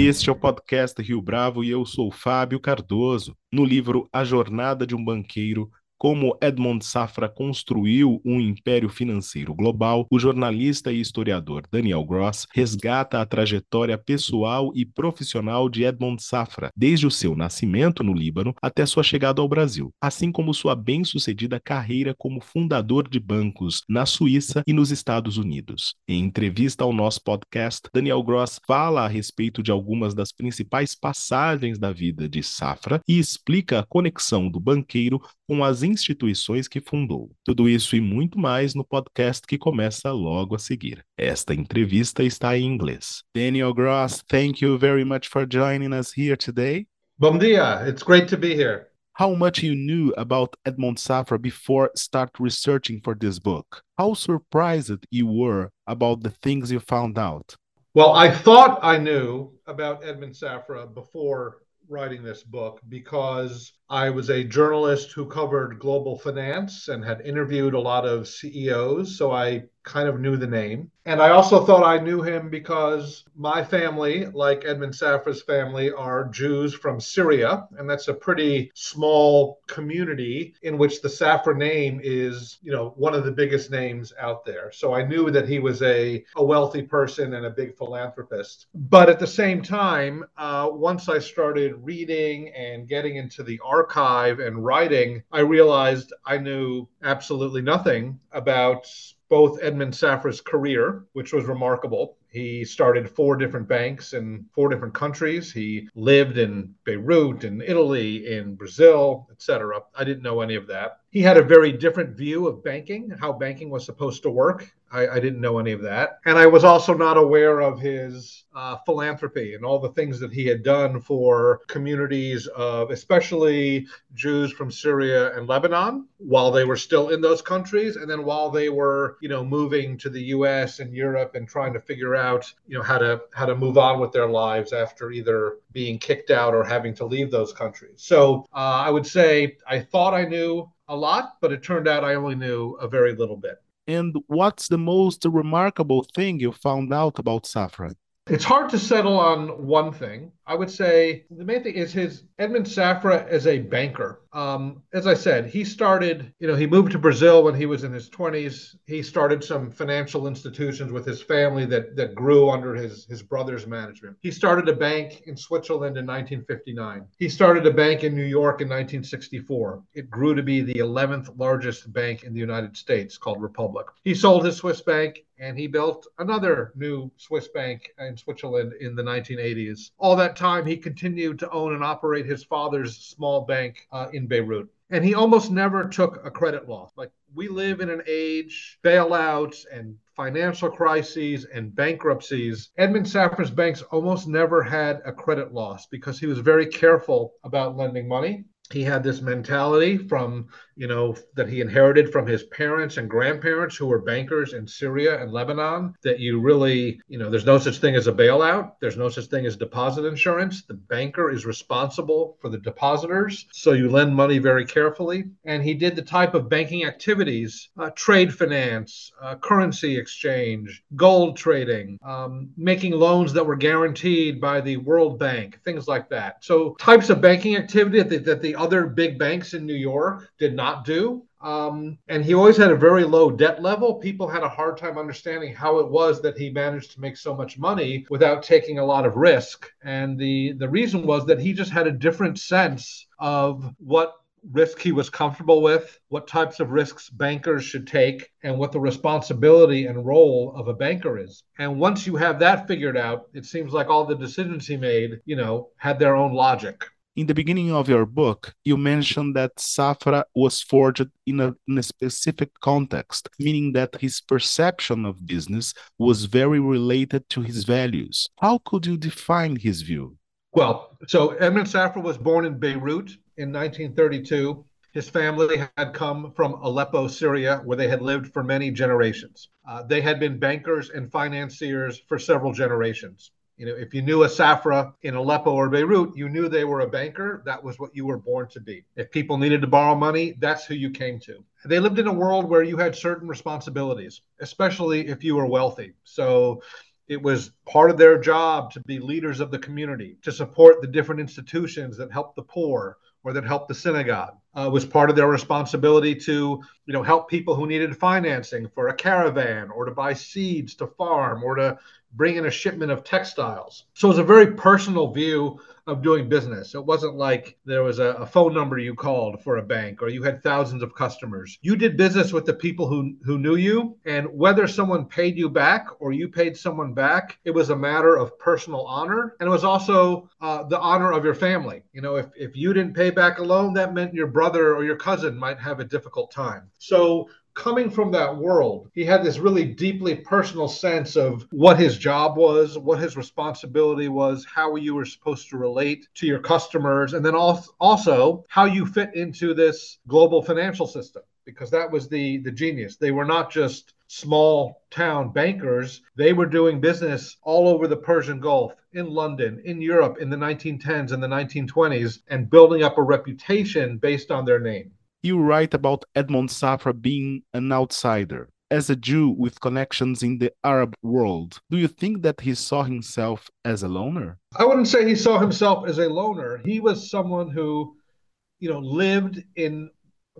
Este é o podcast Rio Bravo e eu sou Fábio Cardoso. No livro A Jornada de um Banqueiro, como Edmond Safra construiu um império financeiro global, o jornalista e historiador Daniel Gross resgata a trajetória pessoal e profissional de Edmond Safra, desde o seu nascimento no Líbano até sua chegada ao Brasil, assim como sua bem-sucedida carreira como fundador de bancos na Suíça e nos Estados Unidos. Em entrevista ao nosso podcast, Daniel Gross fala a respeito de algumas das principais passagens da vida de Safra e explica a conexão do banqueiro com as instituições que fundou. Tudo isso e muito mais no podcast que começa logo a seguir. Esta entrevista está em inglês. Daniel Gross, thank you very much for joining us here today. Bom dia. It's great to be here. How much you knew about Edmond Safra before start researching for this book? How surprised you were about the things you found out? Well, I thought I knew about Edmond Safra before writing this book because I was a journalist who covered global finance and had interviewed a lot of CEOs. So I kind of knew the name. And I also thought I knew him because my family, like Edmond Safra's family, are Jews from Syria. And that's a pretty small community in which the Safra name is, you know, one of the biggest names out there. So I knew that he was a, a wealthy person and a big philanthropist. But at the same time, uh, once I started reading and getting into the archive and writing, I realized I knew absolutely nothing about both Edmond Safra's career, which was remarkable. He started four different banks in four different countries. He lived in Beirut, in Italy, in Brazil, etc. I didn't know any of that. He had a very different view of banking, how banking was supposed to work. I, I didn't know any of that. And I was also not aware of his uh, philanthropy and all the things that he had done for communities of especially Jews from Syria and Lebanon while they were still in those countries. And then while they were, you know, moving to the US and Europe and trying to figure out, you know, how to how to move on with their lives after either being kicked out or having to leave those countries. So uh, I would say I thought I knew a lot, but it turned out I only knew a very little bit. And what's the most remarkable thing you found out about Safra? It's hard to settle on one thing. I would say the main thing is his Edmond Safra as a banker. Um, as I said, he started, you know, he moved to Brazil when he was in his 20s. He started some financial institutions with his family that that grew under his his brother's management. He started a bank in Switzerland in 1959. He started a bank in New York in 1964. It grew to be the 11th largest bank in the United States called Republic. He sold his Swiss bank and he built another new Swiss bank in Switzerland in the 1980s. All that time, he continued to own and operate his father's small bank uh, in Beirut. And he almost never took a credit loss. Like we live in an age, bailouts and financial crises and bankruptcies. Edmond Safra's banks almost never had a credit loss because he was very careful about lending money he had this mentality from you know that he inherited from his parents and grandparents who were bankers in Syria and Lebanon that you really you know there's no such thing as a bailout. There's no such thing as deposit insurance. The banker is responsible for the depositors so you lend money very carefully. And he did the type of banking activities uh, trade finance uh, currency exchange gold trading um, making loans that were guaranteed by the World Bank things like that. So types of banking activity that that the other big banks in New York did not do. Um, and he always had a very low debt level. People had a hard time understanding how it was that he managed to make so much money without taking a lot of risk. And the the reason was that he just had a different sense of what risk he was comfortable with, what types of risks bankers should take, and what the responsibility and role of a banker is. And once you have that figured out, it seems like all the decisions he made, you know, had their own logic. In the beginning of your book, you mentioned that Safra was forged in a, in a specific context, meaning that his perception of business was very related to his values. How could you define his view? Well, so Edmond Safra was born in Beirut in 1932. His family had come from Aleppo, Syria, where they had lived for many generations. Uh, they had been bankers and financiers for several generations. You know, if you knew a Safra in Aleppo or Beirut, you knew they were a banker. That was what you were born to be. If people needed to borrow money, that's who you came to. They lived in a world where you had certain responsibilities, especially if you were wealthy. So It was part of their job to be leaders of the community, to support the different institutions that help the poor or that help the synagogue. Uh, it was part of their responsibility to, you know, help people who needed financing for a caravan or to buy seeds to farm or to bring in a shipment of textiles. So it was a very personal view of doing business. It wasn't like there was a, a, phone number you called for a bank or you had thousands of customers. You did business with the people who, who knew you, and whether someone paid you back or you paid someone back, it was a matter of personal honor. And it was also uh, the honor of your family. You know, if, if you didn't pay back a loan, that meant your brother or your cousin might have a difficult time. So coming from that world, he had this really deeply personal sense of what his job was, what his responsibility was, how you were supposed to relate to your customers, and then also how you fit into this global financial system. Because that was the the genius. They were not just small town bankers. They were doing business all over the Persian Gulf, in London, in Europe in the 1910s and the 1920s, and building up a reputation based on their name you write about Edmond Safra being an outsider. As a Jew with connections in the Arab world, do you think that he saw himself as a loner? I wouldn't say he saw himself as a loner. He was someone who, you know, lived in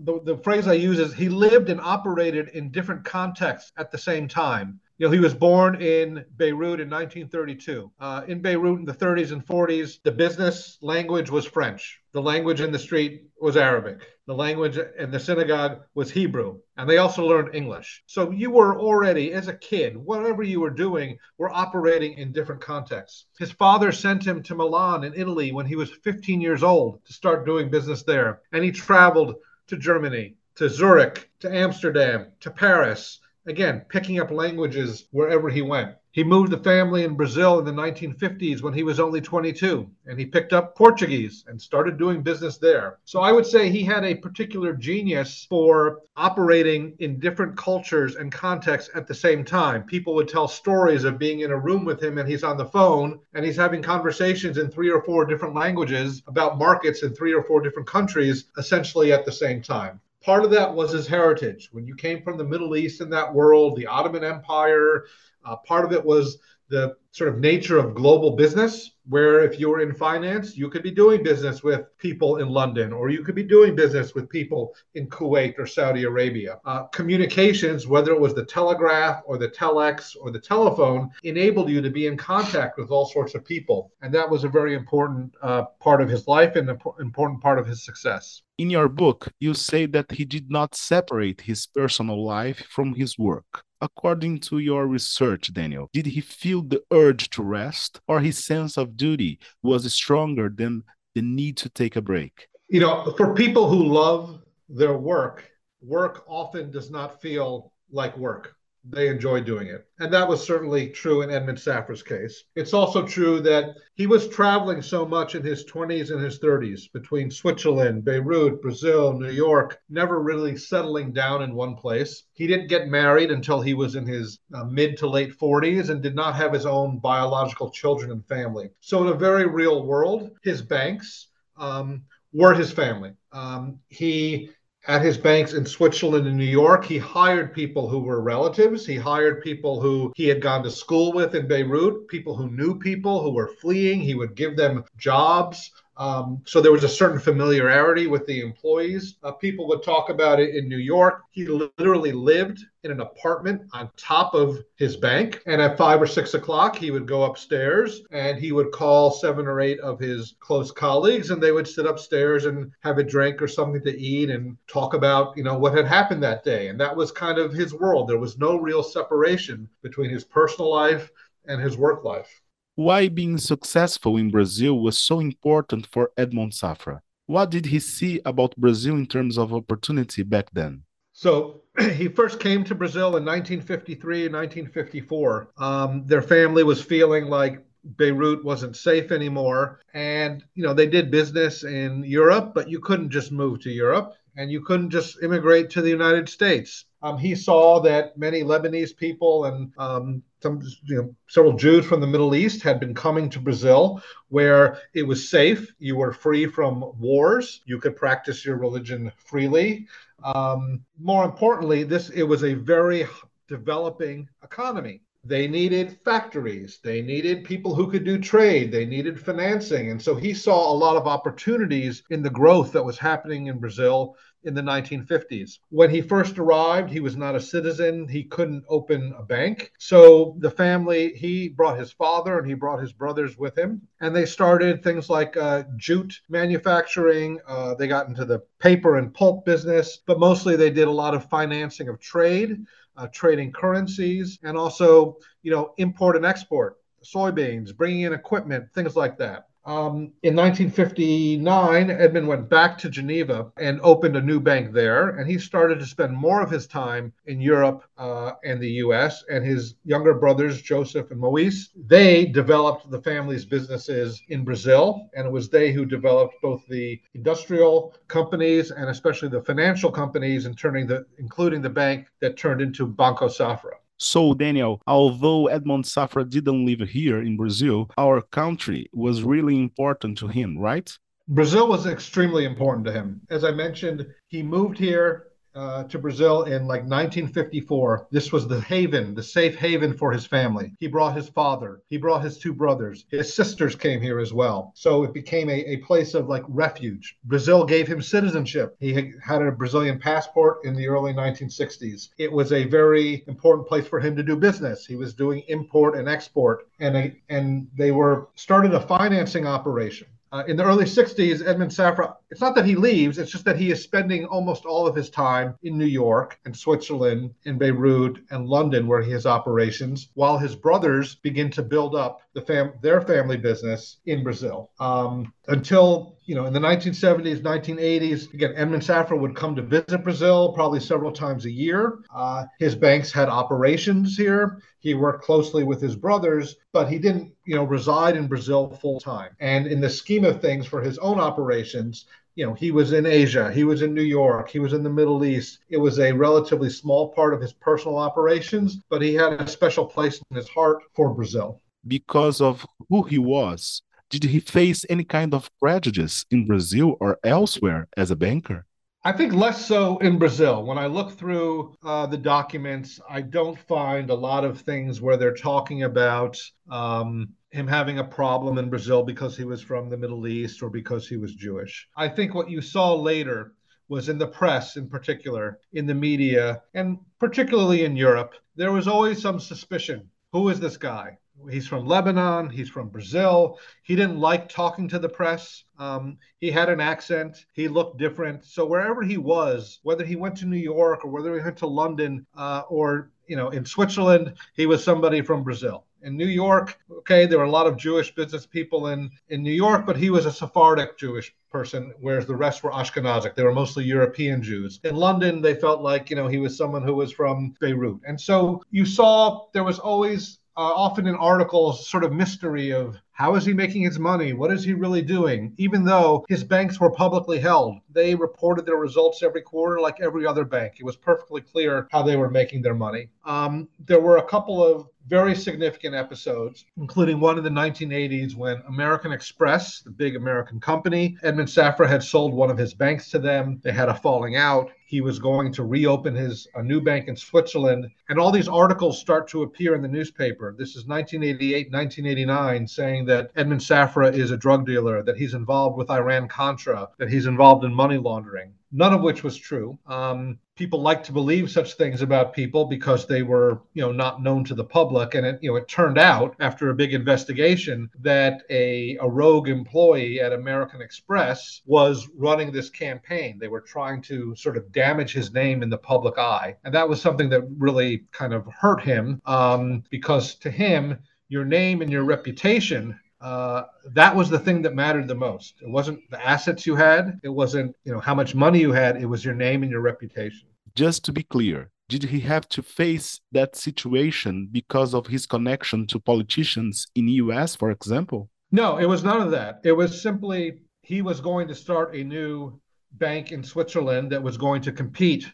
the, the phrase I use is he lived and operated in different contexts at the same time. You know, he was born in Beirut in 1932. Uh, in Beirut in the 30s and 40s, the business language was French. The language in the street was Arabic. The language in the synagogue was Hebrew. And they also learned English. So you were already, as a kid, whatever you were doing, were operating in different contexts. His father sent him to Milan in Italy when he was 15 years old to start doing business there. And he traveled to Germany, to Zurich, to Amsterdam, to Paris again, picking up languages wherever he went. He moved the family in Brazil in the 1950s when he was only 22, and he picked up Portuguese and started doing business there. So I would say he had a particular genius for operating in different cultures and contexts at the same time. People would tell stories of being in a room with him and he's on the phone and he's having conversations in three or four different languages about markets in three or four different countries essentially at the same time part of that was his heritage. When you came from the Middle East in that world, the Ottoman Empire, uh, part of it was the sort of nature of global business, where if you were in finance, you could be doing business with people in London, or you could be doing business with people in Kuwait or Saudi Arabia. Uh, communications, whether it was the telegraph or the telex or the telephone, enabled you to be in contact with all sorts of people. And that was a very important uh, part of his life and an important part of his success. In your book, you say that he did not separate his personal life from his work. According to your research, Daniel, did he feel the urge to rest, or his sense of duty was stronger than the need to take a break? You know, for people who love their work, work often does not feel like work they enjoy doing it. And that was certainly true in Edmond Safra's case. It's also true that he was traveling so much in his 20s and his 30s between Switzerland, Beirut, Brazil, New York, never really settling down in one place. He didn't get married until he was in his uh, mid to late 40s and did not have his own biological children and family. So, in a very real world, his banks um, were his family. Um, he at his banks in Switzerland and New York, he hired people who were relatives. He hired people who he had gone to school with in Beirut, people who knew people who were fleeing. He would give them jobs. Um, so there was a certain familiarity with the employees. Uh, people would talk about it in New York. He literally lived in an apartment on top of his bank. And at five or six o'clock, he would go upstairs and he would call seven or eight of his close colleagues, and they would sit upstairs and have a drink or something to eat and talk about, you know, what had happened that day. And that was kind of his world. There was no real separation between his personal life and his work life why being successful in Brazil was so important for Edmond Safra. What did he see about Brazil in terms of opportunity back then? So he first came to Brazil in 1953 and 1954. Um, their family was feeling like Beirut wasn't safe anymore. And, you know, they did business in Europe, but you couldn't just move to Europe and you couldn't just immigrate to the United States. Um, he saw that many Lebanese people and um, some, you know, several Jews from the Middle East had been coming to Brazil, where it was safe. You were free from wars. You could practice your religion freely. Um, more importantly, this it was a very developing economy. they needed factories, they needed people who could do trade, they needed financing. And so he saw a lot of opportunities in the growth that was happening in Brazil in the 1950s. When he first arrived, he was not a citizen. He couldn't open a bank. So the family, he brought his father and he brought his brothers with him. And they started things like uh, jute manufacturing. Uh, they got into the paper and pulp business, but mostly they did a lot of financing of trade. Uh, trading currencies and also, you know, import and export soybeans, bringing in equipment, things like that. Um, in 1959, Edmond went back to Geneva and opened a new bank there, and he started to spend more of his time in Europe uh, and the U.S. And his younger brothers, Joseph and Maurice, they developed the family's businesses in Brazil, and it was they who developed both the industrial companies and especially the financial companies, and turning the, including the bank that turned into Banco Safra. So, Daniel, although Edmond Safra didn't live here in Brazil, our country was really important to him, right? Brazil was extremely important to him. As I mentioned, he moved here uh, to Brazil in like 1954. This was the haven, the safe haven for his family. He brought his father, he brought his two brothers, his sisters came here as well. So it became a, a place of like refuge. Brazil gave him citizenship. He had a Brazilian passport in the early 1960s. It was a very important place for him to do business. He was doing import and export, and a, and they were started a financing operation uh, in the early 60s, Edmond Safra, it's not that he leaves, it's just that he is spending almost all of his time in New York and Switzerland, in Beirut and London, where he has operations, while his brothers begin to build up the fam- their family business in Brazil. Um, until you know, in the 1970s, 1980s, again, Edmond Safra would come to visit Brazil probably several times a year. Uh, his banks had operations here. He worked closely with his brothers, but he didn't, you know, reside in Brazil full time. And in the scheme of things for his own operations, you know, he was in Asia, he was in New York, he was in the Middle East. It was a relatively small part of his personal operations, but he had a special place in his heart for Brazil. Because of who he was, did he face any kind of prejudice in Brazil or elsewhere as a banker? I think less so in Brazil. When I look through uh, the documents, I don't find a lot of things where they're talking about um, him having a problem in Brazil because he was from the Middle East or because he was Jewish. I think what you saw later was in the press, in particular, in the media, and particularly in Europe, there was always some suspicion. Who is this guy? He's from Lebanon. He's from Brazil. He didn't like talking to the press. Um, he had an accent. He looked different. So wherever he was, whether he went to New York or whether he went to London uh, or you know in Switzerland, he was somebody from Brazil. In New York, okay, there were a lot of Jewish business people in in New York, but he was a Sephardic Jewish person, whereas the rest were Ashkenazic. They were mostly European Jews. In London, they felt like you know he was someone who was from Beirut, and so you saw there was always uh, often in articles sort of mystery of how is he making his money? What is he really doing? Even though his banks were publicly held, they reported their results every quarter like every other bank. It was perfectly clear how they were making their money. Um, there were a couple of very significant episodes, including one in the 1980s when American Express, the big American company, Edmond Safra had sold one of his banks to them. They had a falling out. He was going to reopen his a new bank in Switzerland, and all these articles start to appear in the newspaper. This is 1988, 1989, saying that Edmond Safra is a drug dealer, that he's involved with Iran Contra, that he's involved in money laundering none of which was true. Um, people like to believe such things about people because they were, you know, not known to the public. And it, you know, it turned out after a big investigation that a, a rogue employee at American Express was running this campaign. They were trying to sort of damage his name in the public eye, and that was something that really kind of hurt him um, because to him, your name and your reputation uh, that was the thing that mattered the most. It wasn't the assets you had. It wasn't you know how much money you had. It was your name and your reputation. Just to be clear, did he have to face that situation because of his connection to politicians in the U.S., for example? No, it was none of that. It was simply he was going to start a new bank in Switzerland that was going to compete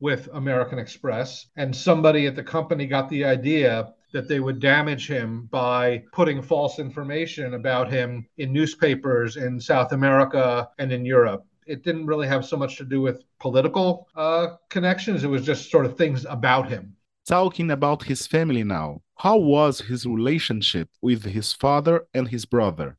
with American Express, and somebody at the company got the idea that they would damage him by putting false information about him in newspapers in South America and in Europe. It didn't really have so much to do with political uh, connections, it was just sort of things about him. Talking about his family now, how was his relationship with his father and his brother?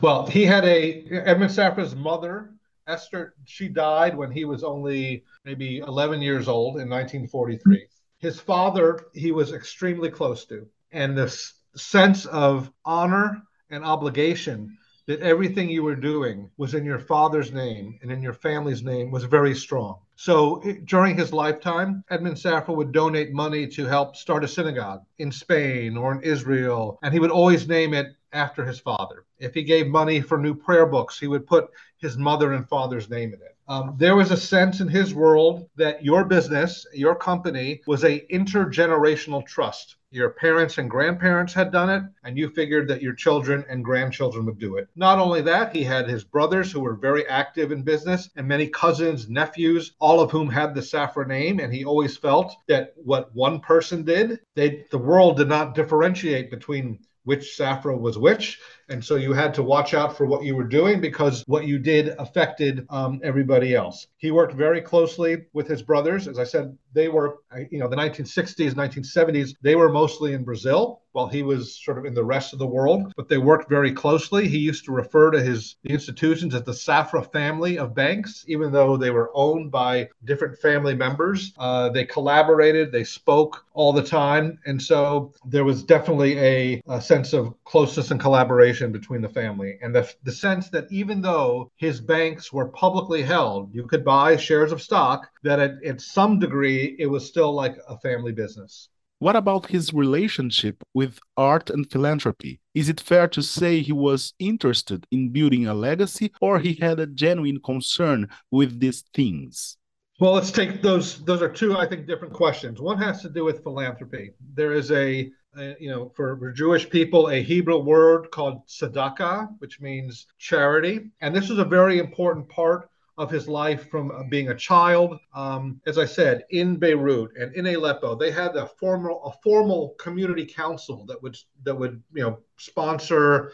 Well, he had a Edmond Safra's mother, Esther. She died when he was only maybe 11 years old in 1943. His father, he was extremely close to, and this sense of honor and obligation that everything you were doing was in your father's name and in your family's name was very strong. So during his lifetime, Edmond Safra would donate money to help start a synagogue in Spain or in Israel, and he would always name it after his father. If he gave money for new prayer books, he would put his mother and father's name in it. Um, there was a sense in his world that your business, your company, was a intergenerational trust. Your parents and grandparents had done it, and you figured that your children and grandchildren would do it. Not only that, he had his brothers who were very active in business, and many cousins, nephews, all of whom had the Safra name. And he always felt that what one person did, they, the world did not differentiate between which Safra was which. And so you had to watch out for what you were doing because what you did affected um, everybody else. He worked very closely with his brothers. As I said, they were, you know, the 1960s, 1970s, they were mostly in Brazil while he was sort of in the rest of the world, but they worked very closely. He used to refer to his institutions as the Safra family of banks, even though they were owned by different family members. Uh, they collaborated, they spoke all the time. And so there was definitely a, a sense of closeness and collaboration between the family. And the, the sense that even though his banks were publicly held, you could buy shares of stock, that at, at some degree it was still like a family business. What about his relationship with art and philanthropy? Is it fair to say he was interested in building a legacy or he had a genuine concern with these things? Well, let's take those. Those are two, I think, different questions. One has to do with philanthropy. There is a, a you know, for, Jewish people, a Hebrew word called tzedakah, which means charity. And this is a very important part of his life from uh, being a child. Um, as I said, in Beirut and in Aleppo, they had a formal a formal community council that would that would you know sponsor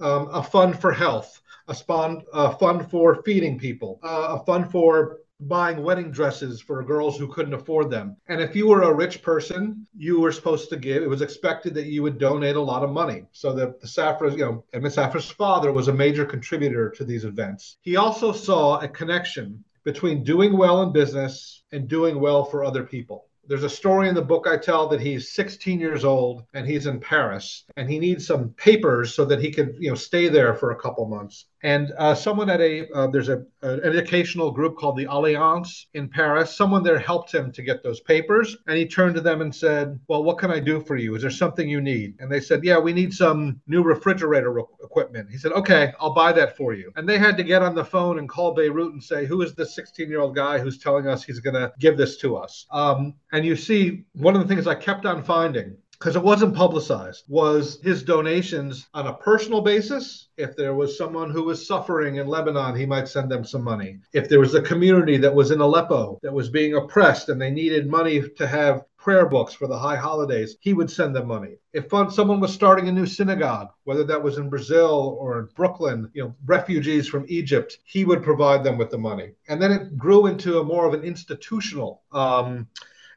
um, a fund for health, a, spawn, a fund for feeding people, uh, a fund for buying wedding dresses for girls who couldn't afford them. And if you were a rich person, you were supposed to give, it was expected that you would donate a lot of money. So that the Safra, you know, Edmond Safra's father was a major contributor to these events. He also saw a connection between doing well in business and doing well for other people. There's a story in the book I tell that he's 16 years old and he's in Paris and he needs some papers so that he can, you know, stay there for a couple months. And uh, someone at a uh, there's a an educational group called the Alliance in Paris. Someone there helped him to get those papers, and he turned to them and said, "Well, what can I do for you? Is there something you need?" And they said, "Yeah, we need some new refrigerator re- equipment." He said, "Okay, I'll buy that for you." And they had to get on the phone and call Beirut and say, "Who is this 16 year old guy who's telling us he's going to give this to us?" Um, and you see, one of the things I kept on finding because it wasn't publicized, was his donations on a personal basis. If there was someone who was suffering in Lebanon, he might send them some money. If there was a community that was in Aleppo that was being oppressed and they needed money to have prayer books for the high holidays, he would send them money. If someone was starting a new synagogue, whether that was in Brazil or in Brooklyn, you know, refugees from Egypt, he would provide them with the money. And then it grew into a more of an institutional um,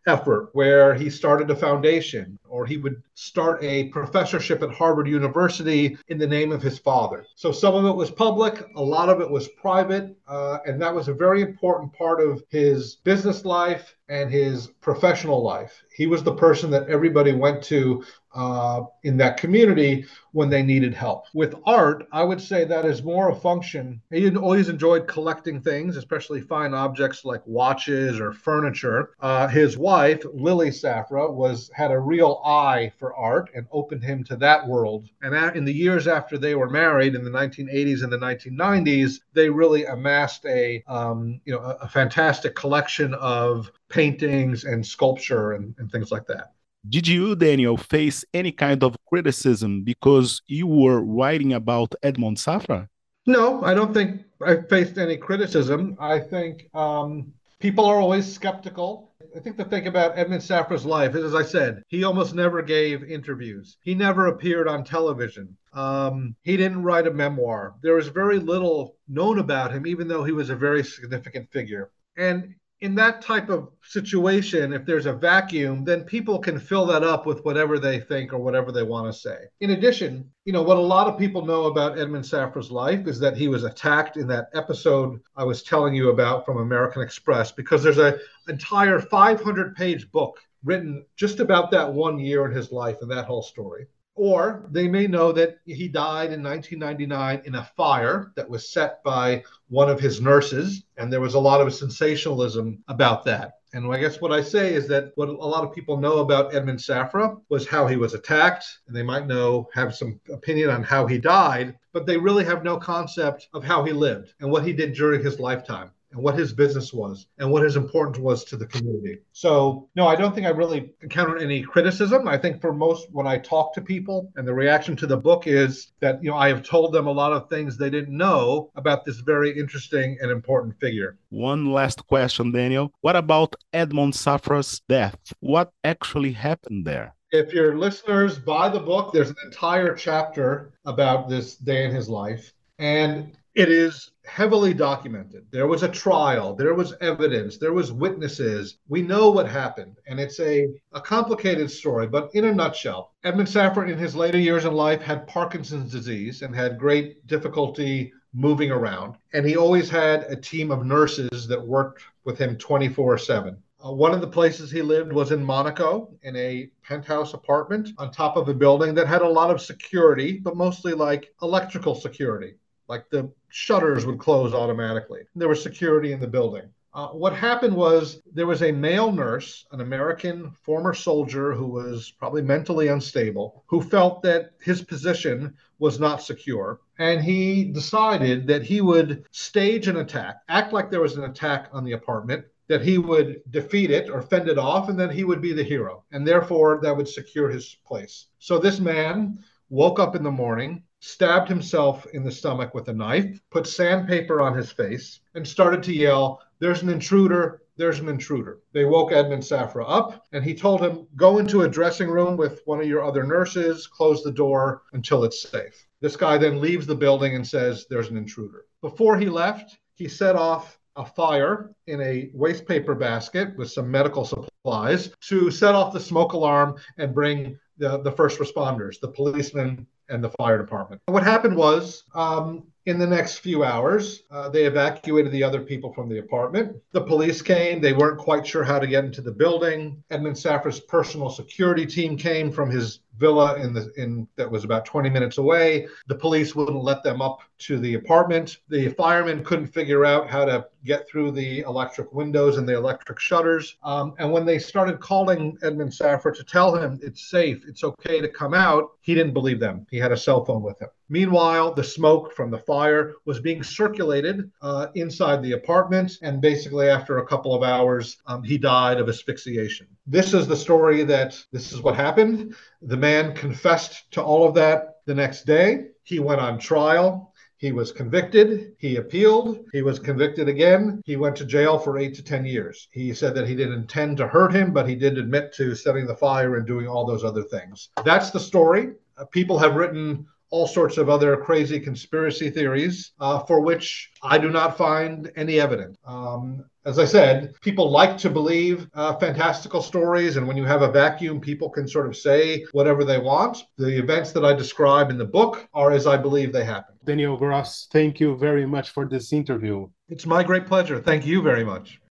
effort where he started a foundation or he would start a professorship at Harvard University in the name of his father. So some of it was public, a lot of it was private, uh, and that was a very important part of his business life and his professional life. He was the person that everybody went to uh, in that community when they needed help. With art, I would say that is more a function. He always enjoyed collecting things, especially fine objects like watches or furniture. Uh, his wife, Lily Safra, was had a real eye for art and opened him to that world. And in the years after they were married, in the 1980s and the 1990s, they really amassed a um, you know a, a fantastic collection of paintings and sculpture and, and things like that. Did you, Daniel, face any kind of criticism because you were writing about Edmond Safra? No, I don't think I faced any criticism. I think um, people are always skeptical. I think the thing about Edmond Safra's life is, as I said, he almost never gave interviews. He never appeared on television. Um, he didn't write a memoir. There was very little known about him, even though he was a very significant figure. And in that type of situation, if there's a vacuum, then people can fill that up with whatever they think or whatever they want to say. In addition, you know, what a lot of people know about Edmond Safra's life is that he was attacked in that episode I was telling you about from American Express, because there's an entire 500 page book written just about that one year in his life and that whole story. Or they may know that he died in 1999 in a fire that was set by one of his nurses, and there was a lot of sensationalism about that. And I guess what I say is that what a lot of people know about Edmond Safra was how he was attacked, and they might know, have some opinion on how he died, but they really have no concept of how he lived and what he did during his lifetime and what his business was and what his importance was to the community. So, no, I don't think I really encountered any criticism. I think for most, when I talk to people and the reaction to the book is that, you know, I have told them a lot of things they didn't know about this very interesting and important figure. One last question, Daniel. What about Edmond Safra's death? What actually happened there? If your listeners buy the book, there's an entire chapter about this day in his life. And it is heavily documented. There was a trial, there was evidence, there was witnesses. We know what happened, and it's a, a complicated story, but in a nutshell, Edmond Safra in his later years in life had Parkinson's disease and had great difficulty moving around. And he always had a team of nurses that worked with him 24 7. Uh, one of the places he lived was in Monaco in a penthouse apartment on top of a building that had a lot of security, but mostly like electrical security. Like the shutters would close automatically. There was security in the building. Uh, what happened was there was a male nurse, an American former soldier who was probably mentally unstable, who felt that his position was not secure. And he decided that he would stage an attack, act like there was an attack on the apartment, that he would defeat it or fend it off, and then he would be the hero. And therefore, that would secure his place. So this man woke up in the morning, stabbed himself in the stomach with a knife, put sandpaper on his face, and started to yell, There's an intruder, there's an intruder. They woke Edmond Safra up, and he told him, Go into a dressing room with one of your other nurses, close the door until it's safe. This guy then leaves the building and says, There's an intruder. Before he left, he set off a fire in a waste paper basket with some medical supplies to set off the smoke alarm and bring the, the first responders, the policemen and the fire department. What happened was, um, in the next few hours, uh, they evacuated the other people from the apartment. The police came. They weren't quite sure how to get into the building. Edmond Safra's personal security team came from his villa in the in that was about 20 minutes away. The police wouldn't let them up to the apartment. The firemen couldn't figure out how to get through the electric windows and the electric shutters. Um, and when they started calling Edmond Safra to tell him it's safe, it's okay to come out, he didn't believe them. He had a cell phone with him. Meanwhile, the smoke from the fire was being circulated uh, inside the apartment, and basically, after a couple of hours, um, he died of asphyxiation. This is the story that this is what happened. The man confessed to all of that the next day. He went on trial. He was convicted. He appealed. He was convicted again. He went to jail for eight to 10 years. He said that he didn't intend to hurt him, but he did admit to setting the fire and doing all those other things. That's the story. Uh, people have written all sorts of other crazy conspiracy theories uh, for which I do not find any evidence. Um, as I said, people like to believe uh, fantastical stories, and when you have a vacuum, people can sort of say whatever they want. The events that I describe in the book are as I believe they happen. Daniel Gross, thank you very much for this interview. It's my great pleasure. Thank you very much.